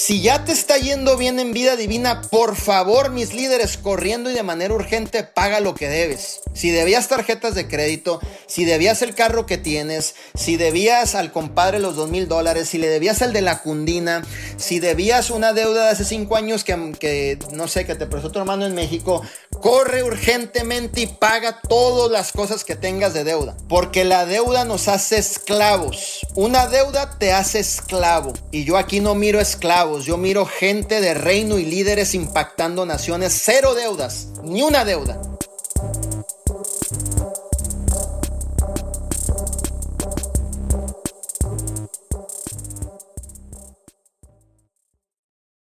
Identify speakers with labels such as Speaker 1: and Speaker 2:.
Speaker 1: Si ya te está yendo bien en vida divina, por favor, mis líderes, corriendo y de manera urgente, paga lo que debes. Si debías tarjetas de crédito, si debías el carro que tienes, si debías al compadre los dos mil dólares, si le debías el de la cundina, si debías una deuda de hace cinco años que, que no sé, que te prestó tu hermano en México, corre urgentemente y paga todas las cosas que tengas de deuda. Porque la deuda nos hace esclavos. Una deuda te hace esclavo. Y yo aquí no miro esclavos yo miro gente de reino y líderes impactando naciones, cero deudas, ni una deuda.